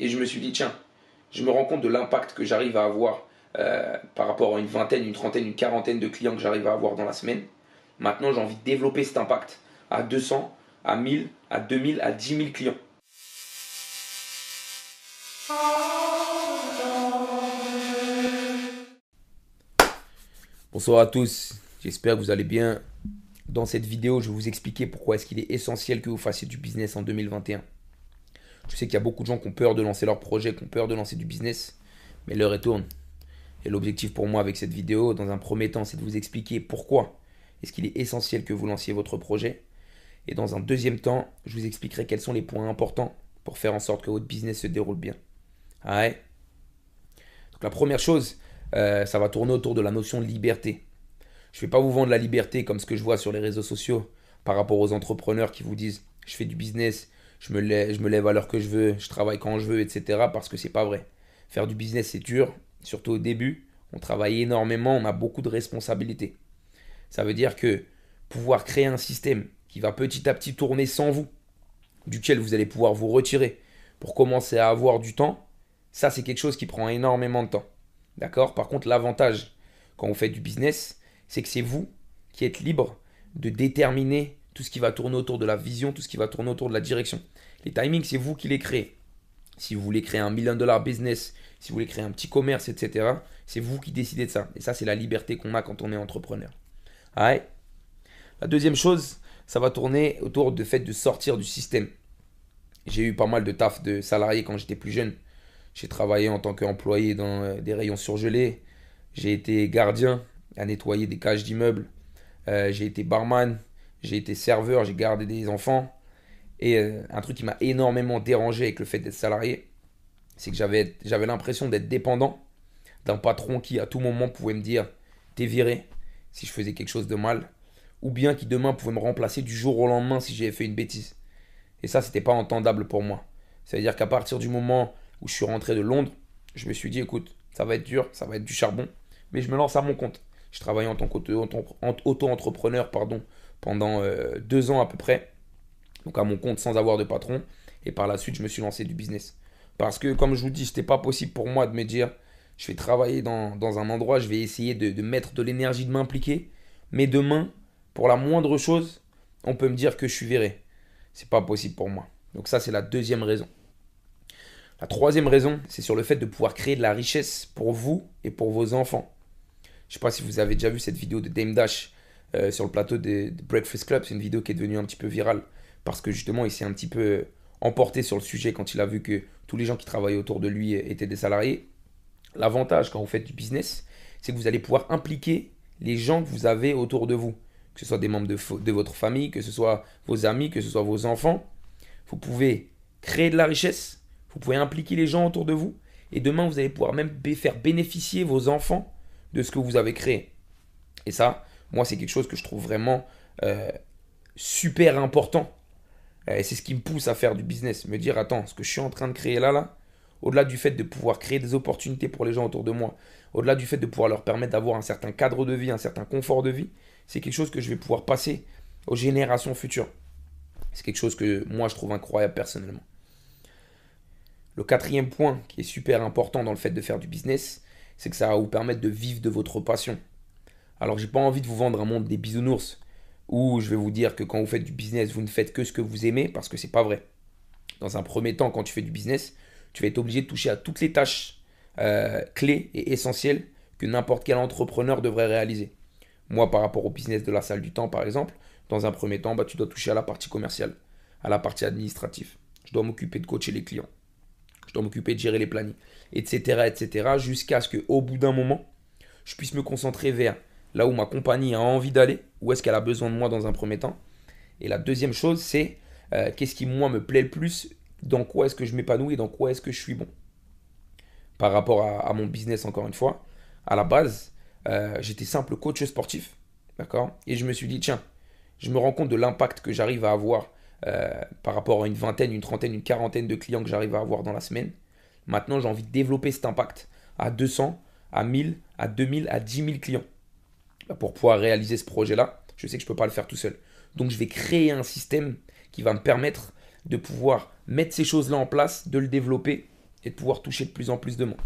Et je me suis dit, tiens, je me rends compte de l'impact que j'arrive à avoir euh, par rapport à une vingtaine, une trentaine, une quarantaine de clients que j'arrive à avoir dans la semaine. Maintenant, j'ai envie de développer cet impact à 200, à 1000, à 2000, à 10 000 clients. Bonsoir à tous, j'espère que vous allez bien. Dans cette vidéo, je vais vous expliquer pourquoi est-ce qu'il est essentiel que vous fassiez du business en 2021. Je sais qu'il y a beaucoup de gens qui ont peur de lancer leur projet, qui ont peur de lancer du business, mais l'heure est tourne. Et l'objectif pour moi avec cette vidéo, dans un premier temps, c'est de vous expliquer pourquoi est-ce qu'il est essentiel que vous lanciez votre projet. Et dans un deuxième temps, je vous expliquerai quels sont les points importants pour faire en sorte que votre business se déroule bien. Ouais Donc la première chose, euh, ça va tourner autour de la notion de liberté. Je ne vais pas vous vendre la liberté comme ce que je vois sur les réseaux sociaux par rapport aux entrepreneurs qui vous disent je fais du business, je me, lève, à l'heure que je veux, je travaille quand je veux, etc. Parce que c'est pas vrai. Faire du business, c'est dur, surtout au début. On travaille énormément, on a beaucoup de responsabilités. Ça veut dire que pouvoir créer un système qui va petit à petit tourner sans vous, duquel vous allez pouvoir vous retirer pour commencer à avoir du temps, ça c'est quelque chose qui prend énormément de temps. D'accord? Par contre, l'avantage quand vous faites du business, c'est que c'est vous qui êtes libre de déterminer tout ce qui va tourner autour de la vision, tout ce qui va tourner autour de la direction. Les timings, c'est vous qui les créez. Si vous voulez créer un million dollar business, si vous voulez créer un petit commerce, etc., c'est vous qui décidez de ça. Et ça, c'est la liberté qu'on a quand on est entrepreneur. Ouais. La deuxième chose, ça va tourner autour du fait de sortir du système. J'ai eu pas mal de taf de salariés quand j'étais plus jeune. J'ai travaillé en tant qu'employé dans euh, des rayons surgelés. J'ai été gardien à nettoyer des cages d'immeubles. Euh, j'ai été barman. J'ai été serveur. J'ai gardé des enfants. Et euh, un truc qui m'a énormément dérangé avec le fait d'être salarié, c'est que j'avais, l'impression d'être dépendant d'un patron qui à tout moment pouvait me dire t'es viré si je faisais quelque chose de mal, ou bien qui demain pouvait me remplacer du jour au lendemain si j'avais fait une bêtise. Et ça, c'était pas entendable pour moi. C'est-à-dire qu'à partir du moment où je suis rentré de Londres, je me suis dit, écoute, ça va être dur, ça va être du charbon, mais je me lance à mon compte. Je travaillais en tant qu'auto-entrepreneur pardon, pendant euh, deux ans à peu près, donc à mon compte sans avoir de patron, et par la suite, je me suis lancé du business. Parce que, comme je vous dis, c'était pas possible pour moi de me dire, je vais travailler dans, un endroit, je vais essayer de, mettre de l'énergie, de m'impliquer, mais demain, pour la moindre chose, on peut me dire que je suis viré. C'est pas possible pour moi. Donc ça, c'est la deuxième raison. La troisième raison, c'est sur le fait de pouvoir créer de la richesse pour vous et pour vos enfants. Je ne sais pas si vous avez déjà vu cette vidéo de Dame Dash euh, sur le plateau de, Breakfast Club. C'est une vidéo qui est devenue un petit peu virale parce que justement, il s'est un petit peu emporté sur le sujet quand il a vu que tous les gens qui travaillaient autour de lui étaient des salariés. L'avantage quand vous faites du business, c'est que vous allez pouvoir impliquer les gens que vous avez autour de vous, que ce soit des membres de, de votre famille, que ce soit vos amis, que ce soit vos enfants. Vous pouvez créer de la richesse vous pouvez impliquer les gens autour de vous. Et demain, vous allez pouvoir même faire bénéficier vos enfants de ce que vous avez créé. Et ça, moi, c'est quelque chose que je trouve vraiment euh, super important. Et c'est ce qui me pousse à faire du business. Me dire, attends, ce que je suis en train de créer là, là, au-delà du fait de pouvoir créer des opportunités pour les gens autour de moi, au-delà du fait de pouvoir leur permettre d'avoir un certain cadre de vie, un certain confort de vie, c'est quelque chose que je vais pouvoir passer aux générations futures. C'est quelque chose que moi, je trouve incroyable personnellement. Le quatrième point qui est super important dans le fait de faire du business, c'est que ça va vous permettre de vivre de votre passion. Alors j'ai pas envie de vous vendre un monde des bisounours où je vais vous dire que quand vous faites du business, vous ne faites que ce que vous aimez parce que c'est pas vrai. Dans un premier temps, quand tu fais du business, tu vas être obligé de toucher à toutes les tâches euh, clés et essentielles que n'importe quel entrepreneur devrait réaliser. Moi, par rapport au business de la salle du temps, par exemple, dans un premier temps, bah, tu dois toucher à la partie commerciale, à la partie administrative. Je dois m'occuper de coacher les clients je dois m'occuper de gérer les plannings, etc., etc., jusqu'à ce qu'au bout d'un moment, je puisse me concentrer vers là où ma compagnie a envie d'aller, où est-ce qu'elle a besoin de moi dans un premier temps. Et la deuxième chose, c'est euh, qu'est-ce qui, moi, me plaît le plus, dans quoi est-ce que je m'épanouis, dans quoi est-ce que je suis bon. Par rapport à, mon business, encore une fois, à la base, euh, j'étais simple coach sportif, d'accord Et je me suis dit, tiens, je me rends compte de l'impact que j'arrive à avoir euh, par rapport à une vingtaine, une trentaine, une quarantaine de clients que j'arrive à avoir dans la semaine. Maintenant, j'ai envie de développer cet impact à 200, à 1000, à 2000, à 10 000 clients. Pour pouvoir réaliser ce projet-là, je sais que je ne peux pas le faire tout seul. Donc, je vais créer un système qui va me permettre de pouvoir mettre ces choses-là en place, de le développer et de pouvoir toucher de plus en plus de monde.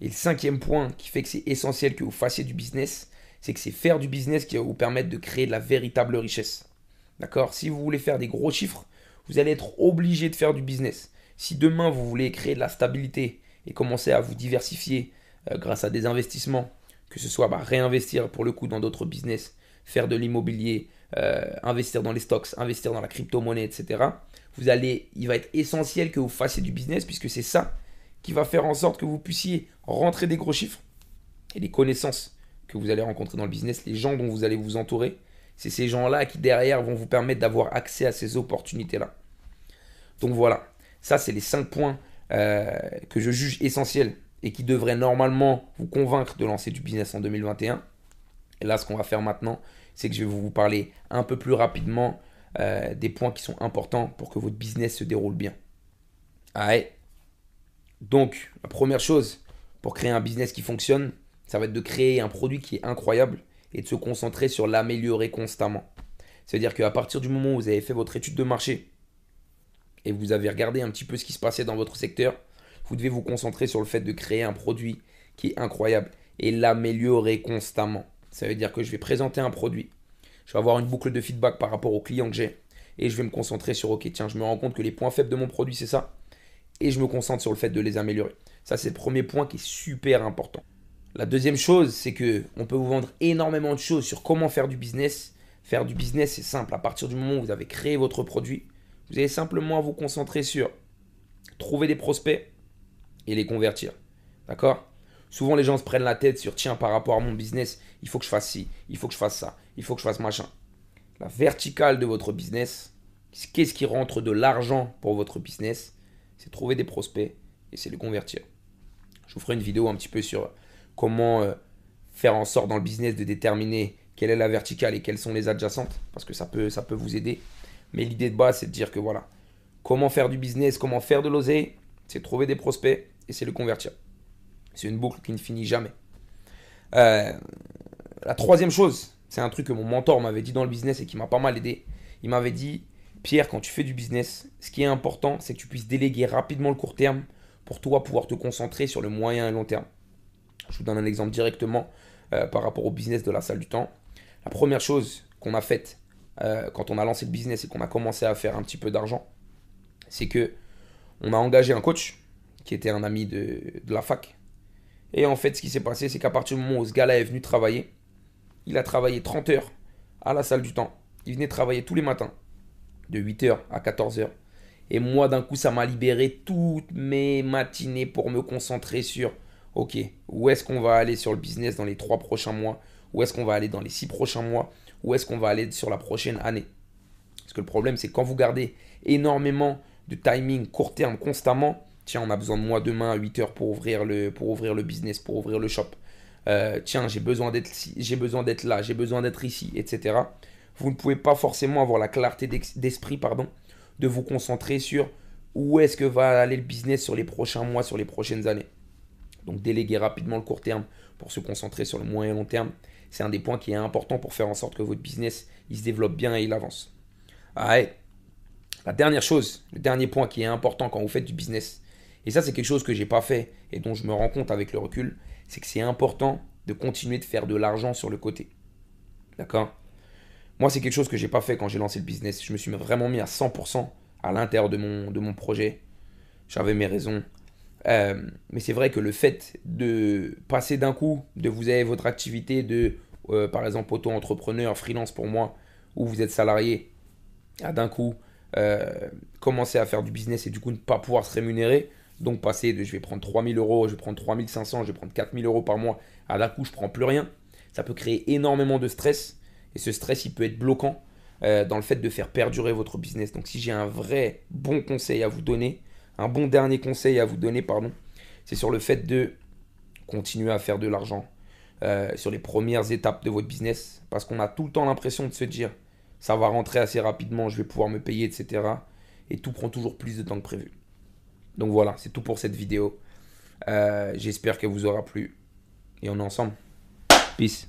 Et le cinquième point qui fait que c'est essentiel que vous fassiez du business, c'est que c'est faire du business qui va vous permettre de créer de la véritable richesse. D'accord? Si vous voulez faire des gros chiffres, vous allez être obligé de faire du business. Si demain vous voulez créer de la stabilité et commencer à vous diversifier euh, grâce à des investissements, que ce soit bah, réinvestir pour le coup dans d'autres business, faire de l'immobilier, euh, investir dans les stocks, investir dans la crypto-monnaie, etc. Il va être essentiel que vous fassiez du business puisque c'est ça qui va faire en sorte que vous puissiez rentrer des gros chiffres et les connaissances que vous allez rencontrer dans le business, les gens dont vous allez vous entourer, c'est ces gens-là qui derrière vont vous permettre d'avoir accès à ces opportunités-là. Donc voilà, ça c'est les 5 points euh, que je juge essentiels et qui devraient normalement vous convaincre de lancer du business en 2021. Et là, ce qu'on va faire maintenant, c'est que je vais vous parler un peu plus rapidement euh, des points qui sont importants pour que votre business se déroule bien. Allez. Donc, la première chose pour créer un business qui fonctionne, ça va être de créer un produit qui est incroyable et de se concentrer sur l'améliorer constamment. C'est-à-dire qu'à partir du moment où vous avez fait votre étude de marché et vous avez regardé un petit peu ce qui se passait dans votre secteur, vous devez vous concentrer sur le fait de créer un produit qui est incroyable et l'améliorer constamment. Ça veut dire que je vais présenter un produit, je vais avoir une boucle de feedback par rapport aux clients que j'ai et je vais me concentrer sur ok tiens je me rends compte que les points faibles de mon produit c'est ça et je me concentre sur le fait de les améliorer. Ça c'est le premier point qui est super important. La deuxième chose c'est que on peut vous vendre énormément de choses sur comment faire du business. Faire du business c'est simple. À partir du moment où vous avez créé votre produit, vous allez simplement vous concentrer sur trouver des prospects et les convertir. D'accord? Souvent les gens se prennent la tête sur tiens par rapport à mon business, il faut que je fasse ci, il faut que je fasse ça, il faut que je fasse machin. La verticale de votre business, qu'est-ce qui rentre de l'argent pour votre business C'est trouver des prospects et c'est les convertir. Je vous ferai une vidéo un petit peu sur comment euh, faire en sorte dans le business de déterminer quelle est la verticale et quelles sont les adjacentes, parce que ça peut, ça peut vous aider. Mais l'idée de base, c'est de dire que voilà, comment faire du business, comment faire de l'oseille, c'est trouver des prospects et c'est le convertir. C'est une boucle qui ne finit jamais. Euh, la troisième chose, c'est un truc que mon mentor m'avait dit dans le business et qui m'a pas mal aidé. Il m'avait dit, Pierre, quand tu fais du business, ce qui est important, c'est que tu puisses déléguer rapidement le court terme pour toi pouvoir te concentrer sur le moyen et long terme. Je vous donne un exemple directement euh, par rapport au business de la salle du temps. La première chose qu'on a faite euh, quand on a lancé le business et qu'on a commencé à faire un petit peu d'argent, c'est que on a engagé un coach qui était un ami de, de la fac. Et en fait, ce qui s'est passé, c'est qu'à partir du moment où ce gars-là est venu travailler, il a travaillé 30 heures à la salle du temps. Il venait travailler tous les matins, de 8h à 14h. Et moi, d'un coup, ça m'a libéré toutes mes matinées pour me concentrer sur, ok, où est-ce qu'on va aller sur le business dans les 3 prochains mois? Où est-ce qu'on va aller dans les 6 prochains mois? Où est-ce qu'on va aller sur la prochaine année? Parce que le problème, c'est quand vous gardez énormément de timing court terme constamment, tiens, on a besoin de moi demain à 8h pour ouvrir le, pour ouvrir le business, pour ouvrir le shop. Euh, tiens, j'ai besoin d'être j'ai besoin d'être là, j'ai besoin d'être ici, etc. Vous ne pouvez pas forcément avoir la clarté d'esprit, pardon, de vous concentrer sur où est-ce que va aller le business sur les prochains mois, sur les prochaines années. Donc déléguer rapidement le court terme pour se concentrer sur le moyen et long terme, c'est un des points qui est important pour faire en sorte que votre business il se développe bien et il avance. Ah La dernière chose, le dernier point qui est important quand vous faites du business, et ça c'est quelque chose que j'ai pas fait et dont je me rends compte avec le recul, c'est que c'est important de continuer de faire de l'argent sur le côté. D'accord? Moi, c'est quelque chose que j'ai pas fait quand j'ai lancé le business. Je me suis vraiment mis à 100% à l'intérieur de mon, de mon projet. J'avais mes raisons. Euh, mais c'est vrai que le fait de passer d'un coup, de vous avez votre activité de, euh, par exemple, auto-entrepreneur, freelance pour moi, où vous êtes salarié, à d'un coup euh, commencer à faire du business et du coup ne pas pouvoir se rémunérer, donc passer de je vais prendre 3000 euros, je vais prendre 3500, je vais prendre 4000 euros par mois, à d'un coup je prends plus rien, ça peut créer énormément de stress. Et ce stress, il peut être bloquant euh, dans le fait de faire perdurer votre business. Donc si j'ai un vrai bon conseil à vous donner, un bon dernier conseil à vous donner, pardon, c'est sur le fait de continuer à faire de l'argent euh, sur les premières étapes de votre business. Parce qu'on a tout le temps l'impression de se dire, ça va rentrer assez rapidement, je vais pouvoir me payer, etc. Et tout prend toujours plus de temps que prévu. Donc voilà, c'est tout pour cette vidéo. Euh, j'espère qu'elle vous aura plu. Et on est ensemble. Peace.